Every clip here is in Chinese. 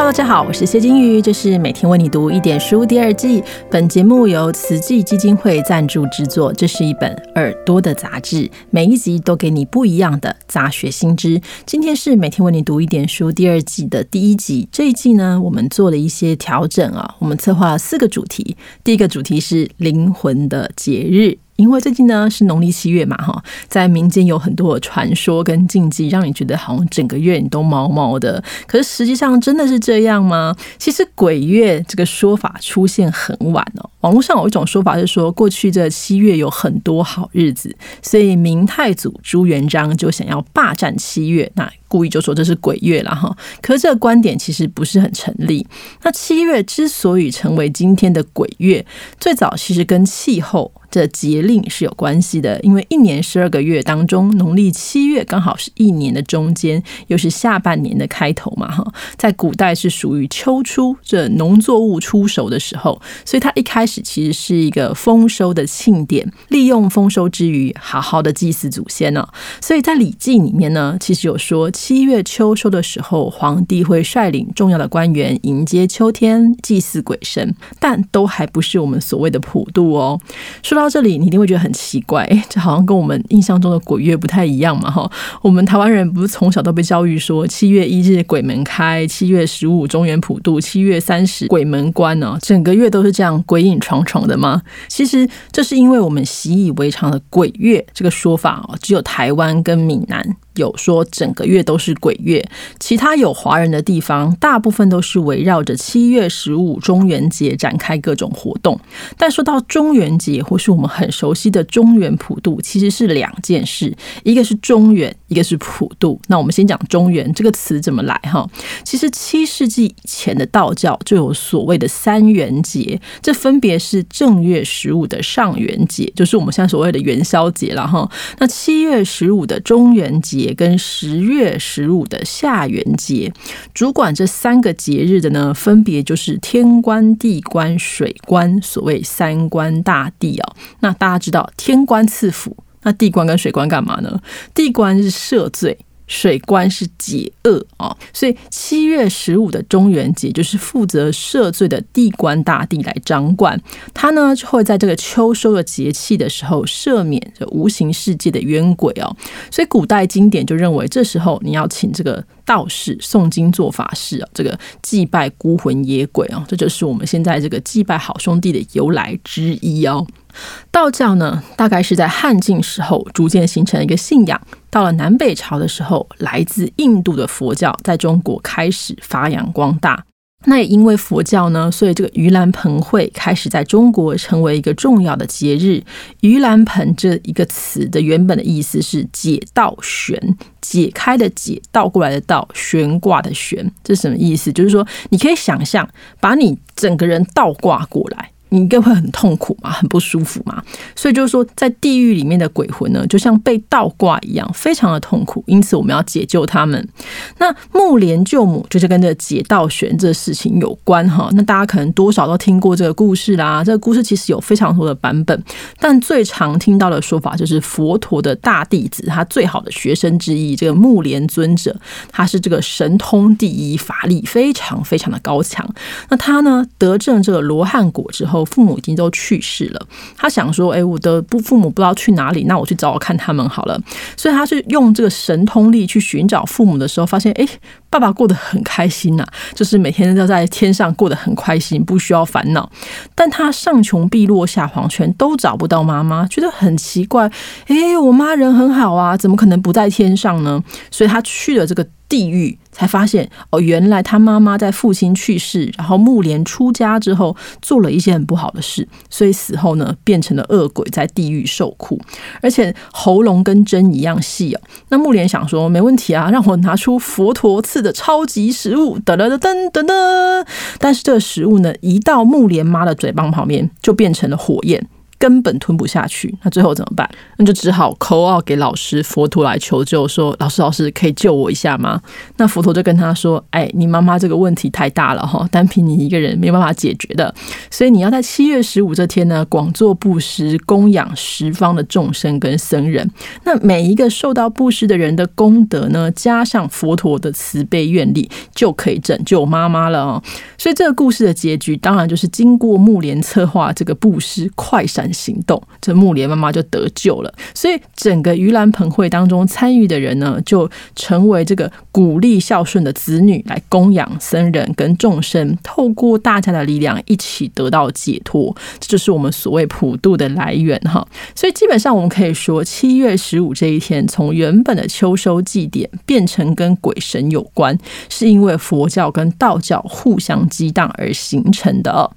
Hello，大家好，我是谢金鱼，这是每天为你读一点书第二季。本节目由慈济基金会赞助制作，这是一本耳朵的杂志，每一集都给你不一样的杂学新知。今天是每天为你读一点书第二季的第一集，这一季呢，我们做了一些调整啊，我们策划了四个主题，第一个主题是灵魂的节日。因为最近呢是农历七月嘛，哈，在民间有很多传说跟禁忌，让你觉得好像整个月你都毛毛的。可是实际上真的是这样吗？其实鬼月这个说法出现很晚哦。网络上有一种说法是说，过去这七月有很多好日子，所以明太祖朱元璋就想要霸占七月，那故意就说这是鬼月了哈。可是这个观点其实不是很成立。那七月之所以成为今天的鬼月，最早其实跟气候。这节令是有关系的，因为一年十二个月当中，农历七月刚好是一年的中间，又是下半年的开头嘛，哈，在古代是属于秋初，这农作物出熟的时候，所以它一开其实是一个丰收的庆典，利用丰收之余，好好的祭祀祖先呢。所以在《礼记》里面呢，其实有说七月秋收的时候，皇帝会率领重要的官员迎接秋天，祭祀鬼神，但都还不是我们所谓的普渡哦。说到这里，你一定会觉得很奇怪，这好像跟我们印象中的鬼月不太一样嘛，哈。我们台湾人不是从小都被教育说，七月一日鬼门开，七月十五中原普渡，七月三十鬼门关呢，整个月都是这样鬼影重重的吗？其实这是因为我们习以为常的鬼月这个说法哦，只有台湾跟闽南。有说整个月都是鬼月，其他有华人的地方，大部分都是围绕着七月十五中元节展开各种活动。但说到中元节，或是我们很熟悉的中原普渡，其实是两件事，一个是中原，一个是普渡。那我们先讲中原这个词怎么来哈？其实七世纪以前的道教就有所谓的三元节，这分别是正月十五的上元节，就是我们现在所谓的元宵节了哈。那七月十五的中元节。跟十月十五的下元节，主管这三个节日的呢，分别就是天官、地官、水官，所谓三官大帝哦。那大家知道天官赐福，那地官跟水官干嘛呢？地官是赦罪。水官是解厄啊，所以七月十五的中元节就是负责赦罪的地官大帝来掌管，他呢就会在这个秋收的节气的时候赦免这无形世界的冤鬼哦。所以古代经典就认为，这时候你要请这个道士诵经做法事啊，这个祭拜孤魂野鬼啊，这就是我们现在这个祭拜好兄弟的由来之一哦。道教呢，大概是在汉晋时候逐渐形成一个信仰。到了南北朝的时候，来自印度的佛教在中国开始发扬光大。那也因为佛教呢，所以这个盂兰盆会开始在中国成为一个重要的节日。盂兰盆这一个词的原本的意思是解道悬，解开的解，倒过来的倒，悬挂的悬，这是什么意思？就是说，你可以想象，把你整个人倒挂过来。你应该会很痛苦嘛，很不舒服嘛，所以就是说，在地狱里面的鬼魂呢，就像被倒挂一样，非常的痛苦。因此，我们要解救他们。那木莲救母就是跟这解道玄这事情有关哈。那大家可能多少都听过这个故事啦。这个故事其实有非常多的版本，但最常听到的说法就是佛陀的大弟子，他最好的学生之一，这个木莲尊者，他是这个神通第一，法力非常非常的高强。那他呢，得证这个罗汉果之后。我父母已经都去世了，他想说：“哎，我的不父母不知道去哪里，那我去找我看他们好了。”所以他是用这个神通力去寻找父母的时候，发现哎，爸爸过得很开心呐，就是每天都在天上过得很开心，不需要烦恼。但他上穷碧落下黄泉都找不到妈妈，觉得很奇怪。哎，我妈人很好啊，怎么可能不在天上呢？所以他去了这个。地狱才发现哦，原来他妈妈在父亲去世，然后木莲出家之后做了一些很不好的事，所以死后呢变成了恶鬼，在地狱受苦，而且喉咙跟针一样细哦。那木莲想说没问题啊，让我拿出佛陀赐的超级食物，噔噔噔噔噔。但是这个食物呢，一到木莲妈的嘴巴旁边，就变成了火焰。根本吞不下去。那最后怎么办？那就只好口号给老师佛陀来求救，说：“老师，老师，可以救我一下吗？”那佛陀就跟他说：“哎，你妈妈这个问题太大了哈，单凭你一个人没有办法解决的，所以你要在七月十五这天呢，广做布施，供养十方的众生跟僧人。那每一个受到布施的人的功德呢，加上佛陀的慈悲愿力，就可以拯救妈妈了哦。所以这个故事的结局，当然就是经过木莲策划这个布施快闪行动，这木莲妈妈就得救了。所以整个盂兰盆会当中参与的人呢，就成为这个鼓励孝顺的子女来供养僧人跟众生，透过大家的力量一起得到解脱，这就是我们所谓普渡的来源哈。所以基本上我们可以说，七月十五这一天，从原本的秋收祭典变成跟鬼神有关，是因为佛教跟道教互相激荡而形成的。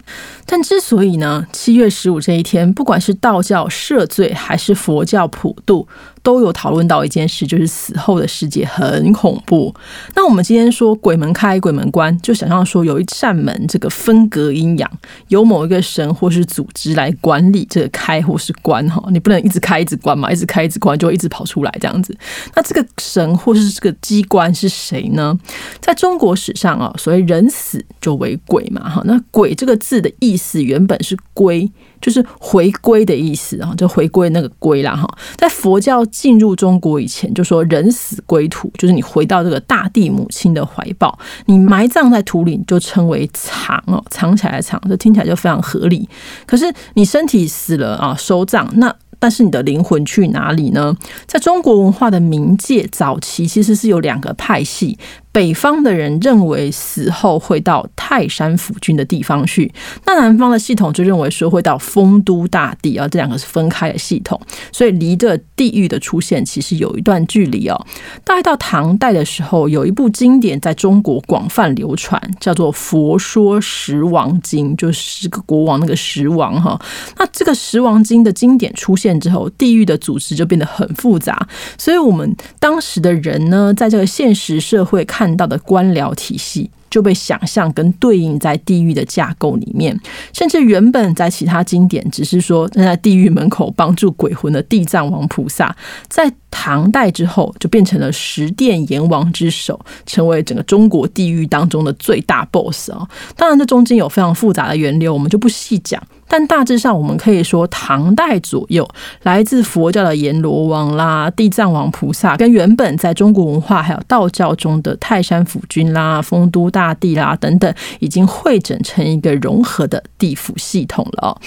但之所以呢，七月十五这一天，不不管是道教赦罪还是佛教普渡。都有讨论到一件事，就是死后的世界很恐怖。那我们今天说鬼门开、鬼门关，就想象说有一扇门，这个分隔阴阳，由某一个神或是组织来管理这个开或是关哈。你不能一直开一直关嘛，一直开一直关就会一直跑出来这样子。那这个神或是这个机关是谁呢？在中国史上啊，所谓人死就为鬼嘛哈。那鬼这个字的意思原本是归。就是回归的意思啊，就回归那个归啦哈。在佛教进入中国以前，就说人死归土，就是你回到这个大地母亲的怀抱，你埋葬在土里就称为藏哦，藏起来藏，这听起来就非常合理。可是你身体死了啊，收葬那。但是你的灵魂去哪里呢？在中国文化的冥界早期，其实是有两个派系。北方的人认为死后会到泰山府君的地方去，那南方的系统就认为说会到丰都大地啊，这两个是分开的系统，所以离着地狱的出现其实有一段距离哦。大概到唐代的时候，有一部经典在中国广泛流传，叫做《佛说十王经》，就是个国王那个十王哈。那这个十王经的经典出现之后，地狱的组织就变得很复杂，所以我们当时的人呢，在这个现实社会看。看到的官僚体系就被想象跟对应在地狱的架构里面，甚至原本在其他经典只是说站在地狱门口帮助鬼魂的地藏王菩萨，在唐代之后就变成了十殿阎王之首，成为整个中国地狱当中的最大 boss 啊！当然，这中间有非常复杂的源流，我们就不细讲。但大致上，我们可以说，唐代左右，来自佛教的阎罗王啦、地藏王菩萨，跟原本在中国文化还有道教中的泰山府君啦、丰都大帝啦等等，已经汇整成一个融合的地府系统了。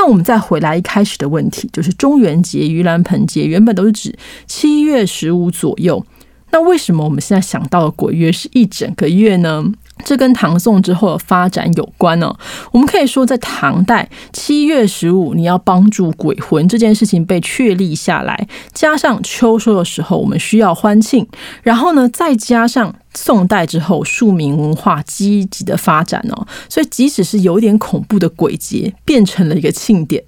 那我们再回来一开始的问题，就是中元节、盂兰盆节原本都是指七月十五左右，那为什么我们现在想到的鬼月是一整个月呢？这跟唐宋之后的发展有关哦。我们可以说，在唐代七月十五，你要帮助鬼魂这件事情被确立下来，加上秋收的时候，我们需要欢庆，然后呢，再加上。宋代之后，庶民文化积极的发展哦，所以即使是有点恐怖的鬼节，变成了一个庆典。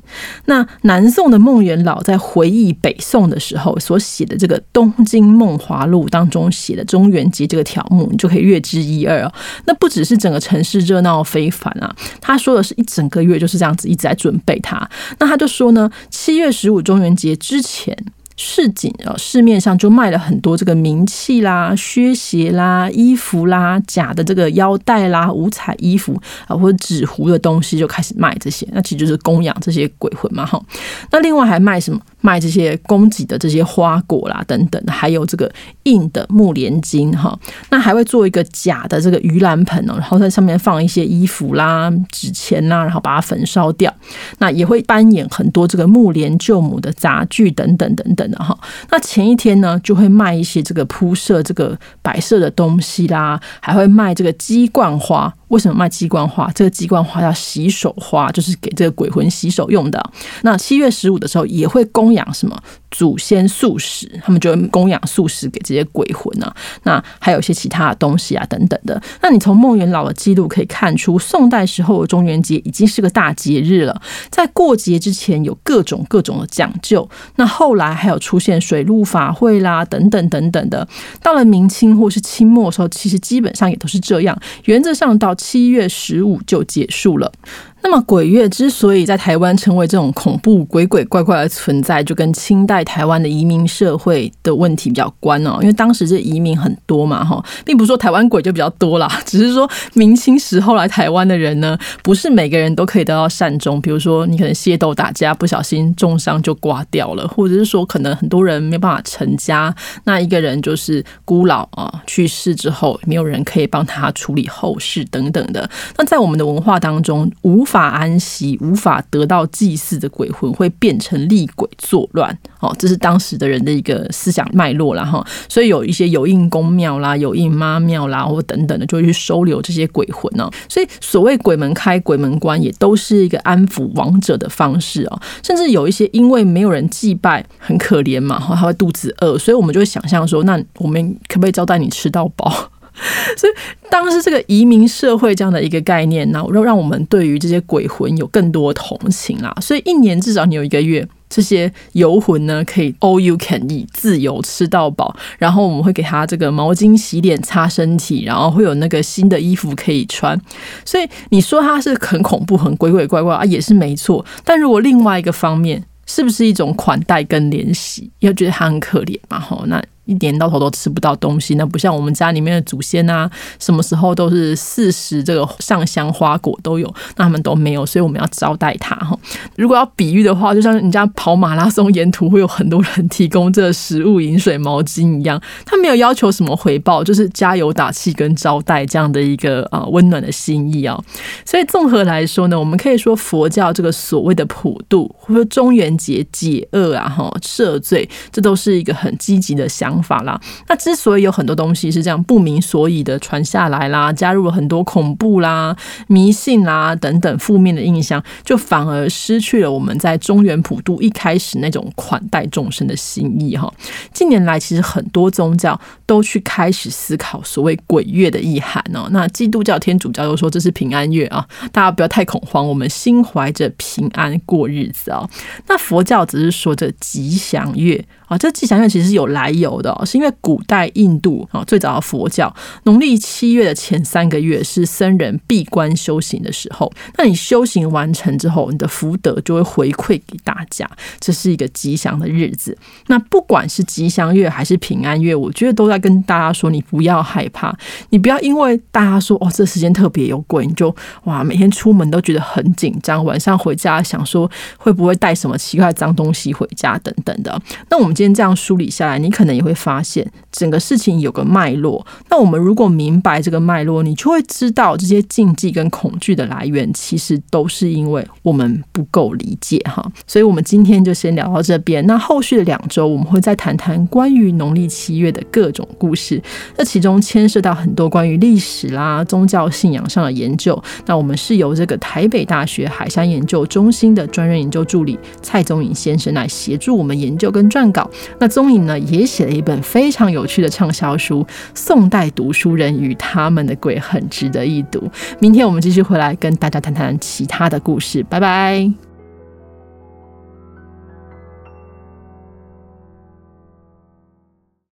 那南宋的孟元老在回忆北宋的时候所写的这个《东京梦华录》当中写的中元节这个条目，你就可以略知一二哦。那不只是整个城市热闹非凡啊，他说的是一整个月就是这样子一直在准备它。那他就说呢，七月十五中元节之前。市井啊，市面上就卖了很多这个名器啦、靴鞋啦、衣服啦、假的这个腰带啦、五彩衣服啊，或者纸糊的东西，就开始卖这些。那其实就是供养这些鬼魂嘛，哈。那另外还卖什么？卖这些供给的这些花果啦，等等，还有这个硬的木莲金哈，那还会做一个假的这个盂兰盆哦，然后在上面放一些衣服啦、纸钱啦，然后把它焚烧掉。那也会扮演很多这个木莲救母的杂剧等等等等的哈。那前一天呢，就会卖一些这个铺设这个摆设的东西啦，还会卖这个鸡冠花。为什么卖鸡冠花？这个鸡冠花叫洗手花，就是给这个鬼魂洗手用的。那七月十五的时候也会供养什么祖先素食，他们就会供养素食给这些鬼魂啊。那还有一些其他的东西啊，等等的。那你从孟元老的记录可以看出，宋代时候的中元节已经是个大节日了。在过节之前有各种各种的讲究。那后来还有出现水陆法会啦，等等等等的。到了明清或是清末的时候，其实基本上也都是这样。原则上到七月十五就结束了。那么鬼月之所以在台湾成为这种恐怖鬼鬼怪怪的存在，就跟清代台湾的移民社会的问题比较关哦。因为当时这移民很多嘛，哈，并不是说台湾鬼就比较多啦，只是说明清时候来台湾的人呢，不是每个人都可以得到善终。比如说你可能械斗打架不小心重伤就挂掉了，或者是说可能很多人没办法成家，那一个人就是孤老啊，去世之后没有人可以帮他处理后事等等的。那在我们的文化当中，无法安息、无法得到祭祀的鬼魂会变成厉鬼作乱，哦，这是当时的人的一个思想脉络了哈。所以有一些有应公庙啦、有应妈庙啦，或等等的，就会去收留这些鬼魂呢。所以所谓鬼门开、鬼门关，也都是一个安抚亡者的方式哦。甚至有一些因为没有人祭拜，很可怜嘛，哈，他会肚子饿，所以我们就会想象说，那我们可不可以招待你吃到饱？所以，当时这个移民社会这样的一个概念呢，让让我们对于这些鬼魂有更多同情啦。所以，一年至少你有一个月，这些游魂呢可以 all you can eat，自由吃到饱。然后，我们会给他这个毛巾洗脸、擦身体，然后会有那个新的衣服可以穿。所以，你说他是很恐怖、很鬼鬼怪怪啊，也是没错。但如果另外一个方面，是不是一种款待跟怜惜？要觉得他很可怜嘛？吼，那。一年到头都吃不到东西，那不像我们家里面的祖先啊，什么时候都是四时这个上香花果都有，那他们都没有，所以我们要招待他哈。如果要比喻的话，就像人家跑马拉松沿途会有很多人提供这食物、饮水、毛巾一样，他没有要求什么回报，就是加油打气跟招待这样的一个啊温暖的心意啊。所以综合来说呢，我们可以说佛教这个所谓的普渡或者中元节解厄啊哈赦罪，这都是一个很积极的想。法啦，那之所以有很多东西是这样不明所以的传下来啦，加入了很多恐怖啦、迷信啦等等负面的印象，就反而失去了我们在中原普渡一开始那种款待众生的心意哈。近年来，其实很多宗教都去开始思考所谓鬼月的意涵哦。那基督教、天主教都说这是平安月啊，大家不要太恐慌，我们心怀着平安过日子哦。那佛教只是说这吉祥月。啊，这吉祥月其实是有来由的，是因为古代印度啊，最早的佛教农历七月的前三个月是僧人闭关修行的时候。那你修行完成之后，你的福德就会回馈给大家，这是一个吉祥的日子。那不管是吉祥月还是平安月，我觉得都在跟大家说，你不要害怕，你不要因为大家说哦，这时间特别有鬼，你就哇每天出门都觉得很紧张，晚上回家想说会不会带什么奇怪脏东西回家等等的。那我们。先这样梳理下来，你可能也会发现整个事情有个脉络。那我们如果明白这个脉络，你就会知道这些禁忌跟恐惧的来源，其实都是因为我们不够理解哈。所以，我们今天就先聊到这边。那后续的两周，我们会再谈谈关于农历七月的各种故事。那其中牵涉到很多关于历史啦、宗教信仰上的研究。那我们是由这个台北大学海山研究中心的专任研究助理蔡宗颖先生来协助我们研究跟撰稿。那宗颖呢，也写了一本非常有趣的畅销书《宋代读书人与他们的鬼》，很值得一读。明天我们继续回来跟大家谈谈其他的故事，拜拜。